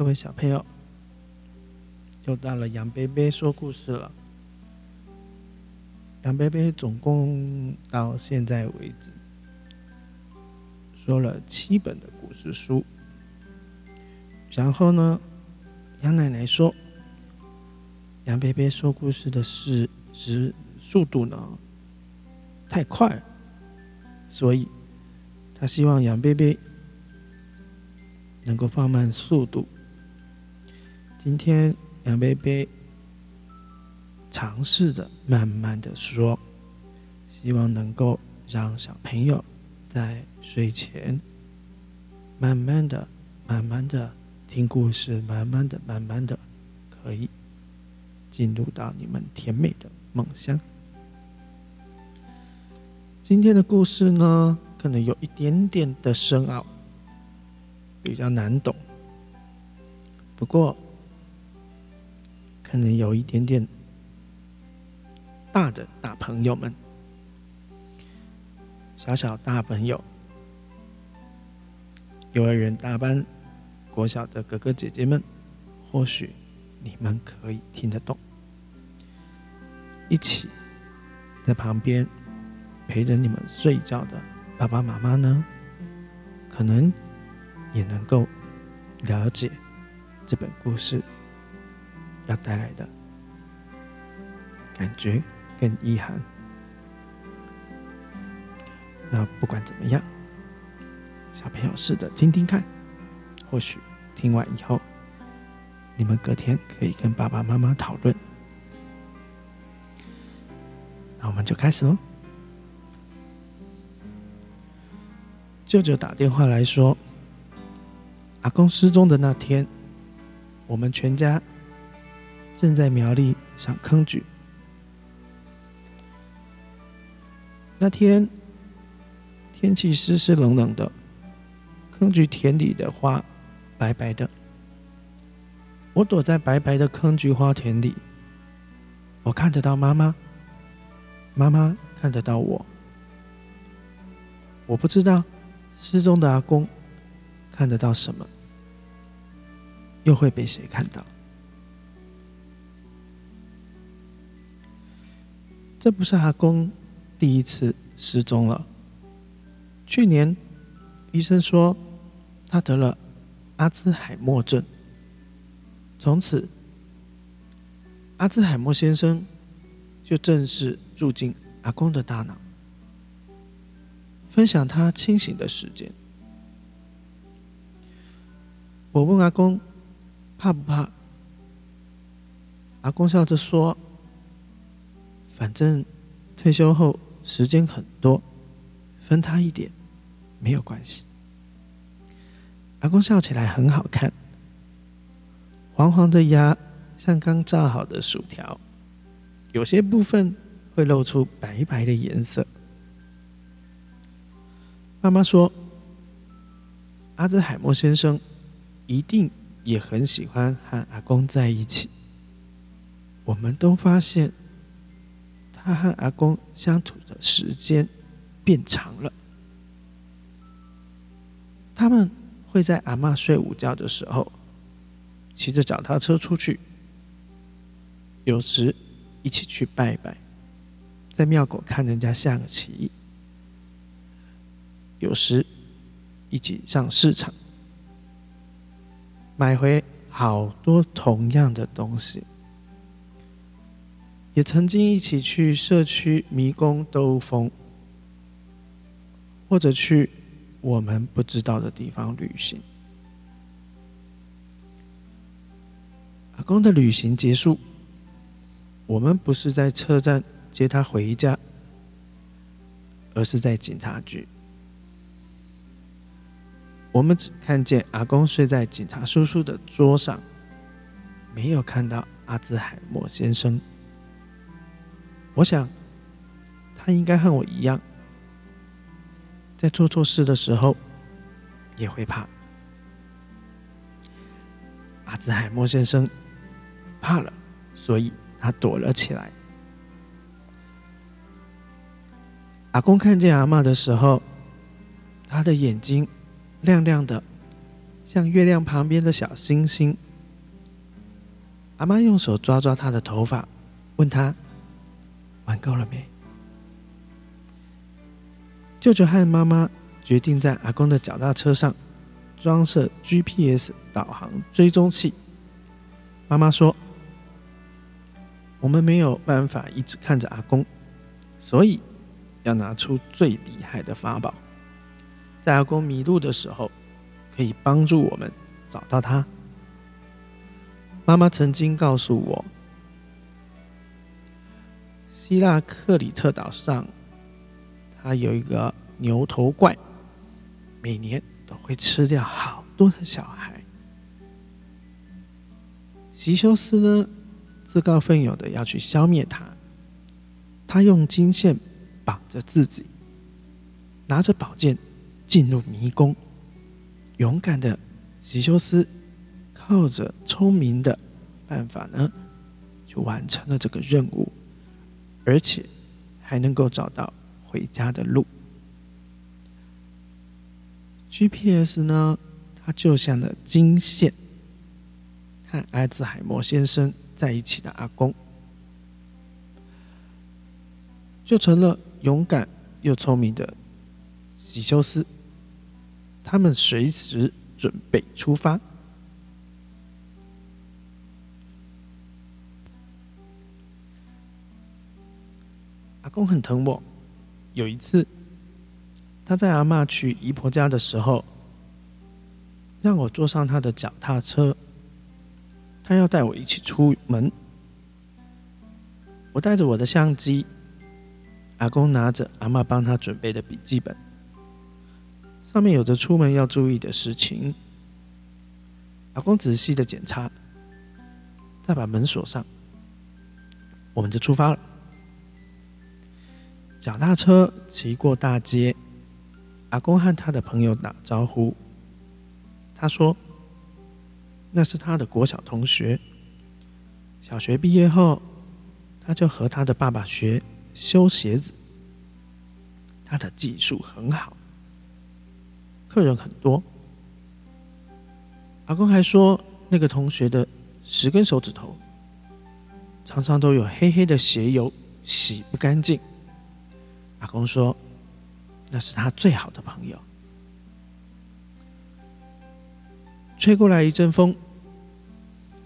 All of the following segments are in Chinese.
各位小朋友，又到了杨贝贝说故事了。杨贝贝总共到现在为止说了七本的故事书。然后呢，杨奶奶说，杨贝贝说故事的是时速度呢太快，所以他希望杨贝贝。能够放慢速度。今天杨贝贝尝试着慢慢的说，希望能够让小朋友在睡前慢慢的、慢慢的听故事，慢慢的、慢慢的可以进入到你们甜美的梦乡。今天的故事呢，可能有一点点的深奥。比较难懂，不过可能有一点点大的大朋友们，小小大朋友，幼儿园大班、国小的哥哥姐姐们，或许你们可以听得懂，一起在旁边陪着你们睡觉的爸爸妈妈呢，可能。也能够了解这本故事要带来的感觉跟意涵。那不管怎么样，小朋友试着听听看，或许听完以后，你们隔天可以跟爸爸妈妈讨论。那我们就开始喽。舅舅打电话来说。阿公失踪的那天，我们全家正在苗栗赏坑菊。那天天气湿湿冷冷的，坑菊田里的花白白的。我躲在白白的坑菊花田里，我看得到妈妈，妈妈看得到我。我不知道失踪的阿公。看得到什么，又会被谁看到？这不是阿公第一次失踪了。去年医生说他得了阿兹海默症，从此阿兹海默先生就正式住进阿公的大脑，分享他清醒的时间。我问阿公怕不怕？阿公笑着说：“反正退休后时间很多，分他一点没有关系。”阿公笑起来很好看，黄黄的牙像刚炸好的薯条，有些部分会露出白白的颜色。妈妈说：“阿兹海默先生。”一定也很喜欢和阿公在一起。我们都发现，他和阿公相处的时间变长了。他们会在阿妈睡午觉的时候，骑着脚踏车出去，有时一起去拜拜，在庙口看人家下棋，有时一起上市场。买回好多同样的东西，也曾经一起去社区迷宫兜风，或者去我们不知道的地方旅行。阿公的旅行结束，我们不是在车站接他回家，而是在警察局。我们只看见阿公睡在警察叔叔的桌上，没有看到阿兹海默先生。我想，他应该和我一样，在做错事的时候也会怕。阿兹海默先生怕了，所以他躲了起来。阿公看见阿妈的时候，他的眼睛。亮亮的，像月亮旁边的小星星。阿妈用手抓抓他的头发，问他：“玩够了没？”舅舅和妈妈决定在阿公的脚踏车上装设 GPS 导航追踪器。妈妈说：“我们没有办法一直看着阿公，所以要拿出最厉害的法宝，在阿公迷路的时候，可以帮助我们找到他。”妈妈曾经告诉我，希腊克里特岛上。他有一个牛头怪，每年都会吃掉好多的小孩。席修斯呢，自告奋勇的要去消灭他。他用金线绑着自己，拿着宝剑进入迷宫。勇敢的席修斯靠着聪明的办法呢，就完成了这个任务，而且还能够找到。回家的路，GPS 呢？它就像了金线，和阿兹海默先生在一起的阿公，就成了勇敢又聪明的喜修斯。他们随时准备出发。公很疼我。有一次，他在阿妈去姨婆家的时候，让我坐上他的脚踏车。他要带我一起出门。我带着我的相机，阿公拿着阿妈帮他准备的笔记本，上面有着出门要注意的事情。阿公仔细的检查，再把门锁上，我们就出发了。脚踏车骑过大街，阿公和他的朋友打招呼。他说：“那是他的国小同学。小学毕业后，他就和他的爸爸学修鞋子。他的技术很好，客人很多。阿公还说，那个同学的十根手指头常常都有黑黑的鞋油，洗不干净。”阿公说：“那是他最好的朋友。”吹过来一阵风，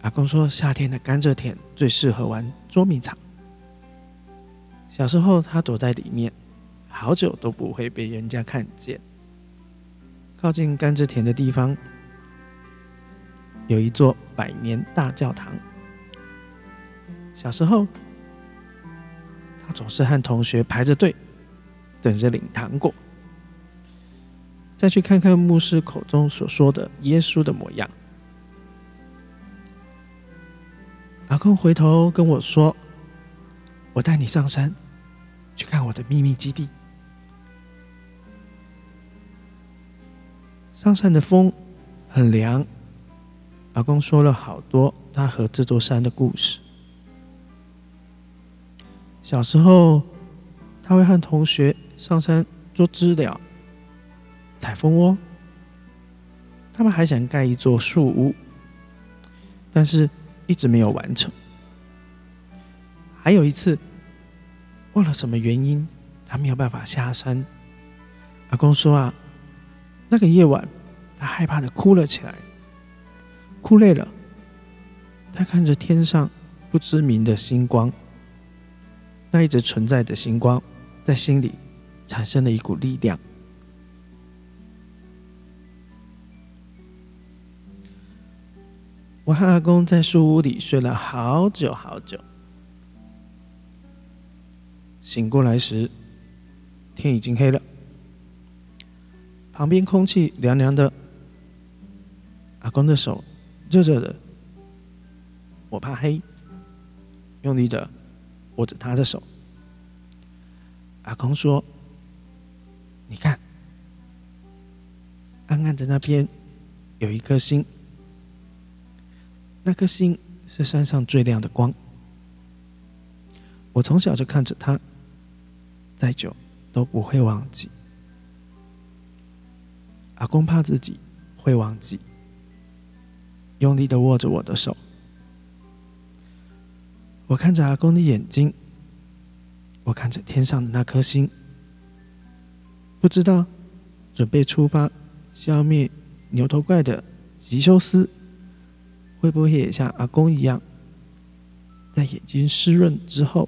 阿公说：“夏天的甘蔗田最适合玩捉迷藏。”小时候，他躲在里面，好久都不会被人家看见。靠近甘蔗田的地方，有一座百年大教堂。小时候，他总是和同学排着队。等着领糖果，再去看看牧师口中所说的耶稣的模样。阿公回头跟我说：“我带你上山，去看我的秘密基地。”上山的风很凉。阿公说了好多他和这座山的故事。小时候，他会和同学。上山做知了、采蜂窝，他们还想盖一座树屋，但是一直没有完成。还有一次，忘了什么原因，他没有办法下山。阿公说啊，那个夜晚，他害怕的哭了起来，哭累了，他看着天上不知名的星光，那一直存在的星光，在心里。产生了一股力量。我和阿公在树屋里睡了好久好久。醒过来时，天已经黑了，旁边空气凉凉的。阿公的手热热的，我怕黑，用力的握着他的手。阿公说。你看，暗暗的那边有一颗星，那颗星是山上最亮的光。我从小就看着它，再久都不会忘记。阿公怕自己会忘记，用力的握着我的手。我看着阿公的眼睛，我看着天上的那颗星，不知道准备出发消灭牛头怪的吉修斯，会不会也像阿公一样，在眼睛湿润之后，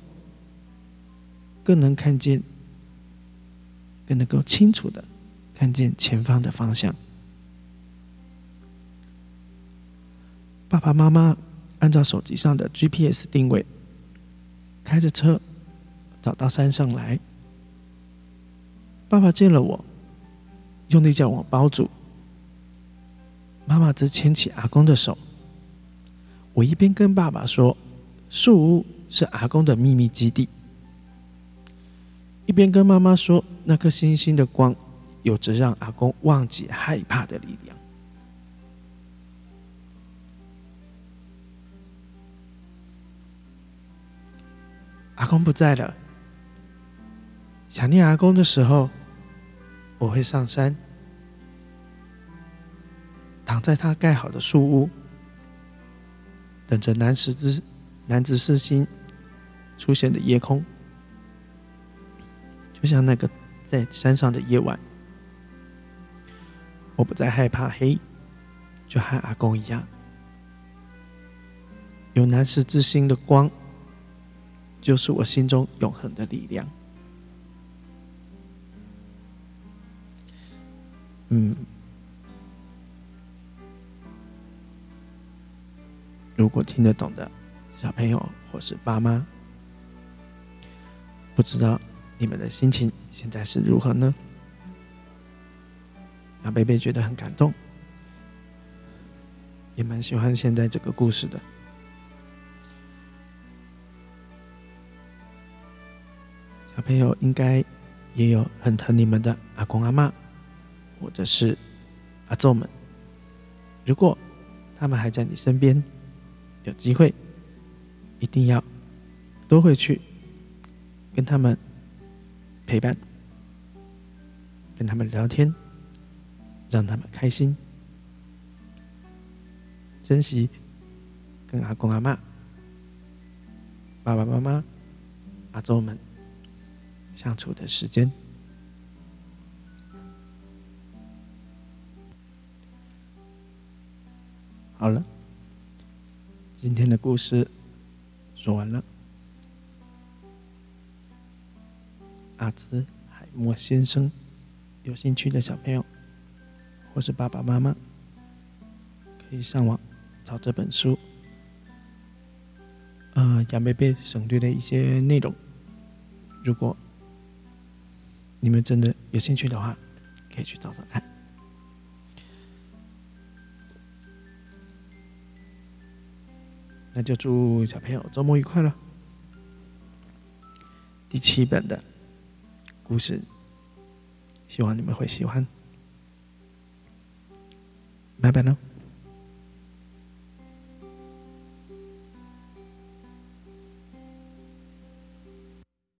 更能看见，更能够清楚的看见前方的方向。爸爸妈妈按照手机上的 GPS 定位，开着车找到山上来。爸爸见了我，用力将我包住。妈妈则牵起阿公的手。我一边跟爸爸说：“树屋是阿公的秘密基地。”一边跟妈妈说：“那颗星星的光，有着让阿公忘记害怕的力量。”阿公不在了，想念阿公的时候，我会上山，躺在他盖好的树屋，等着南十字南子四星出现的夜空，就像那个在山上的夜晚，我不再害怕黑，就和阿公一样，有南十字星的光。就是我心中永恒的力量。嗯，如果听得懂的小朋友或是爸妈，不知道你们的心情现在是如何呢？小贝贝觉得很感动，也蛮喜欢现在这个故事的。小朋友应该也有很疼你们的阿公阿妈，或者是阿祖们。如果他们还在你身边，有机会一定要多回去跟他们陪伴，跟他们聊天，让他们开心，珍惜跟阿公阿妈、爸爸妈妈、阿祖们。相处的时间，好了，今天的故事说完了。阿兹海默先生，有兴趣的小朋友或是爸爸妈妈，可以上网找这本书。呃，杨贝贝省略的一些内容，如果。你们真的有兴趣的话，可以去找找看。那就祝小朋友周末愉快了。第七本的故事，希望你们会喜欢。拜拜喽。